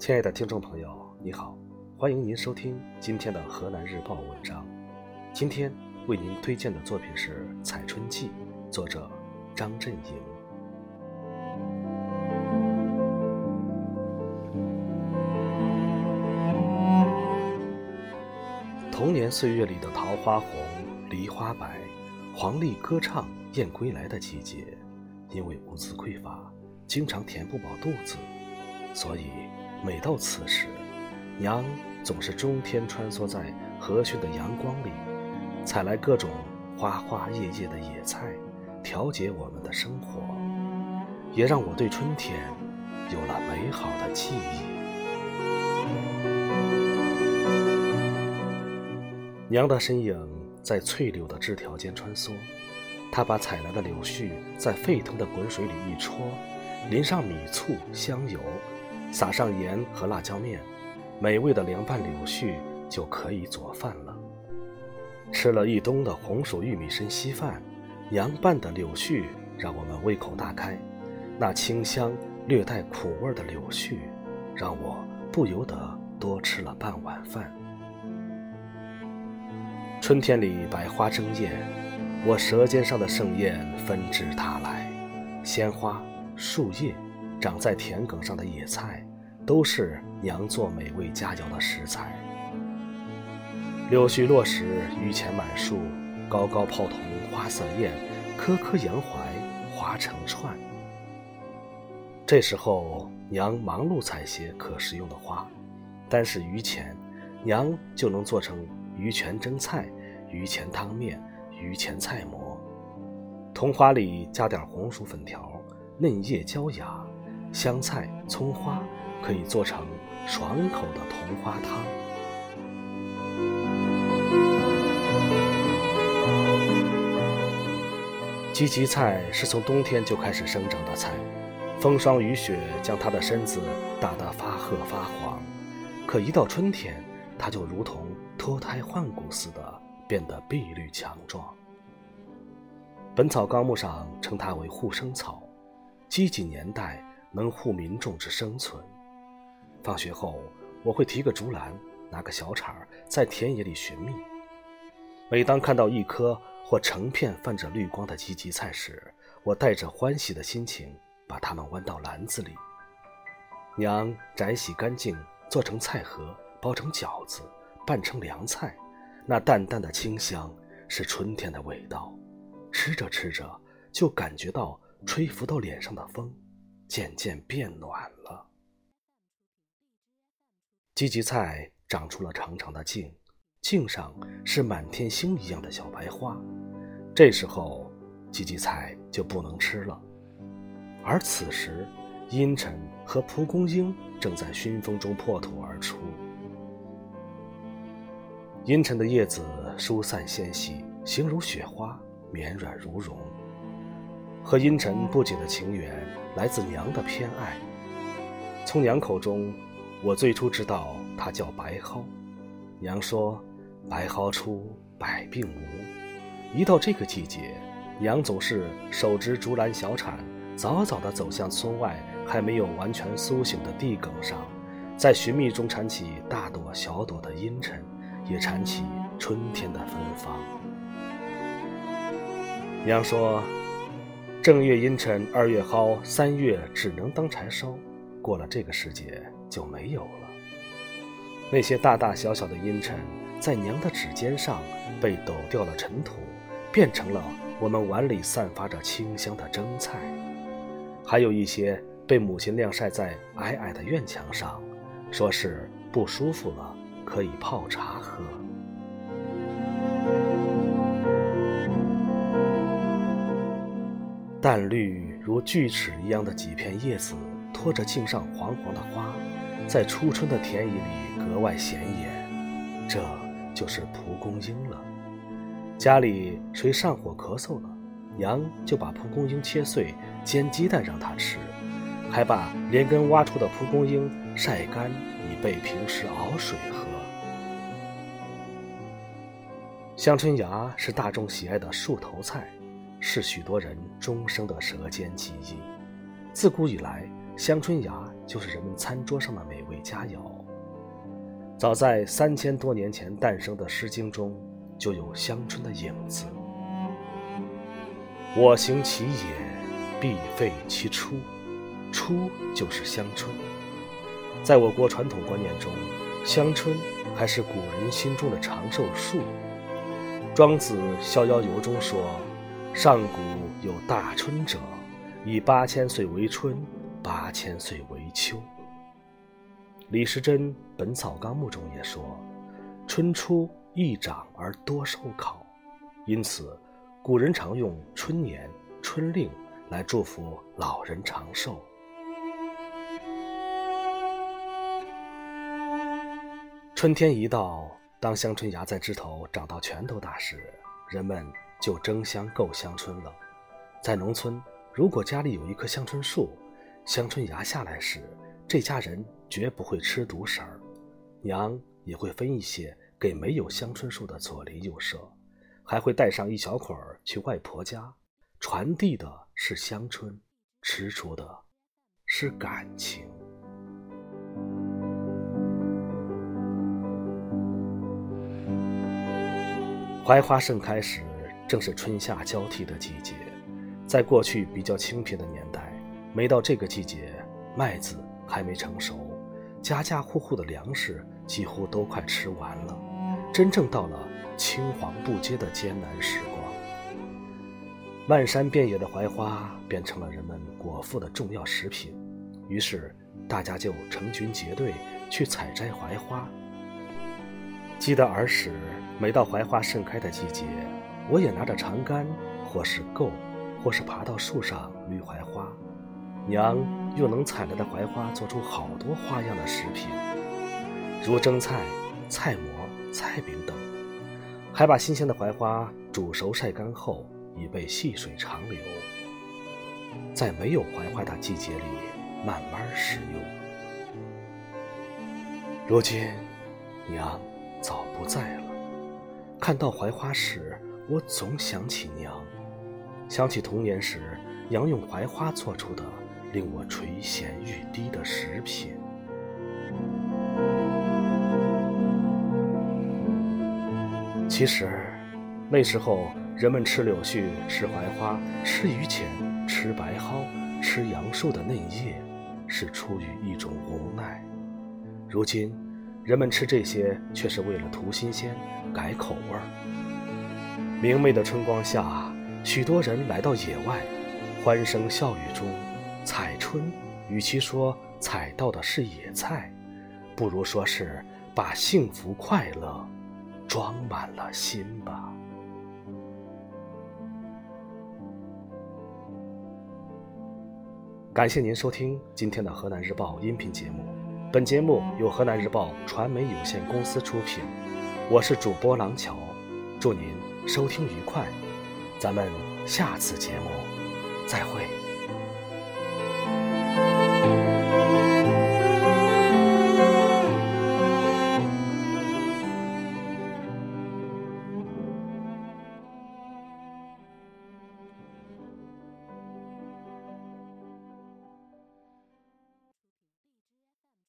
亲爱的听众朋友，你好，欢迎您收听今天的河南日报文章。今天为您推荐的作品是《采春记》，作者张振营。童年岁月里的桃花红、梨花白，黄鹂歌唱燕归来的季节，因为物资匮乏，经常填不饱肚子，所以每到此时，娘总是中天穿梭在和煦的阳光里，采来各种花花叶叶的野菜，调节我们的生活，也让我对春天有了美好的记忆。娘的身影在翠柳的枝条间穿梭，她把采来的柳絮在沸腾的滚水里一戳，淋上米醋香油，撒上盐和辣椒面，美味的凉拌柳絮就可以做饭了。吃了一冬的红薯玉米参稀饭，凉拌的柳絮让我们胃口大开，那清香略带苦味的柳絮，让我不由得多吃了半碗饭。春天里百花争艳，我舌尖上的盛宴纷至沓来。鲜花、树叶、长在田埂上的野菜，都是娘做美味佳肴的食材。柳絮落时，榆钱满树，高高泡桐花色艳，颗颗杨槐花成串。这时候，娘忙碌采些可食用的花，单是榆钱，娘就能做成。榆钱蒸菜、榆钱汤面、榆钱菜馍，桐花里加点红薯粉条，嫩叶娇芽，香菜、葱花，可以做成爽口的桐花汤。荠荠菜是从冬天就开始生长的菜，风霜雨雪将它的身子打得发褐发黄，可一到春天，它就如同……脱胎换骨似的，变得碧绿强壮。《本草纲目》上称它为护生草，积极年代能护民众之生存。放学后，我会提个竹篮，拿个小铲，在田野里寻觅。每当看到一颗或成片泛着绿光的荠荠菜时，我带着欢喜的心情把它们弯到篮子里。娘摘洗干净，做成菜盒，包成饺子。拌成凉菜，那淡淡的清香是春天的味道。吃着吃着，就感觉到吹拂到脸上的风渐渐变暖了。荠荠菜长出了长长的茎，茎上是满天星一样的小白花。这时候，荠荠菜就不能吃了。而此时，阴沉和蒲公英正在熏风中破土而出。阴沉的叶子疏散纤细，形如雪花，绵软如绒。和阴沉不解的情缘，来自娘的偏爱。从娘口中，我最初知道它叫白蒿。娘说：“白蒿出，百病无。”一到这个季节，娘总是手执竹篮小铲，早早地走向村外还没有完全苏醒的地埂上，在寻觅中铲起大朵小朵的阴沉。也缠起春天的芬芳。娘说：“正月阴沉，二月蒿，三月只能当柴烧。过了这个时节就没有了。那些大大小小的阴沉，在娘的指尖上被抖掉了尘土，变成了我们碗里散发着清香的蒸菜。还有一些被母亲晾晒在矮矮的院墙上，说是不舒服了。”可以泡茶喝。淡绿如锯齿一样的几片叶子，托着茎上黄黄的花，在初春的田野里格外显眼。这就是蒲公英了。家里谁上火咳嗽了，娘就把蒲公英切碎煎鸡蛋让他吃，还把连根挖出的蒲公英晒干，以备平时熬水喝。香椿芽是大众喜爱的树头菜，是许多人终生的舌尖记忆。自古以来，香椿芽就是人们餐桌上的美味佳肴。早在三千多年前诞生的《诗经》中，就有香椿的影子。我行其也，必废其初。初就是香椿。在我国传统观念中，香椿还是古人心中的长寿树。庄子《逍遥游》中说：“上古有大春者，以八千岁为春，八千岁为秋。”李时珍《本草纲目》中也说：“春初易长而多收考。”因此，古人常用春年、春令来祝福老人长寿。春天一到，当香椿芽在枝头长到拳头大时，人们就争相购香椿了。在农村，如果家里有一棵香椿树，香椿芽下来时，这家人绝不会吃独食儿，娘也会分一些给没有香椿树的左邻右舍，还会带上一小捆儿去外婆家，传递的是香椿，吃出的是感情。槐花盛开时，正是春夏交替的季节。在过去比较清贫的年代，每到这个季节，麦子还没成熟，家家户户的粮食几乎都快吃完了。真正到了青黄不接的艰难时光，漫山遍野的槐花变成了人们果腹的重要食品。于是，大家就成群结队去采摘槐花。记得儿时。每到槐花盛开的季节，我也拿着长杆，或是够，或是爬到树上捋槐花。娘用能采来的槐花做出好多花样的食品，如蒸菜、菜馍、菜饼等，还把新鲜的槐花煮熟晒干后，以备细水长流，在没有槐花的季节里慢慢食用。如今，娘早不在了。看到槐花时，我总想起娘，想起童年时娘用槐花做出的令我垂涎欲滴的食品。其实，那时候人们吃柳絮、吃槐花、吃榆钱、吃白蒿、吃杨树的嫩叶，是出于一种无奈。如今，人们吃这些却是为了图新鲜。改口味儿。明媚的春光下，许多人来到野外，欢声笑语中采春。与其说采到的是野菜，不如说是把幸福快乐装满了心吧。感谢您收听今天的河南日报音频节目。本节目由河南日报传媒有限公司出品。我是主播郎桥，祝您收听愉快，咱们下次节目再会。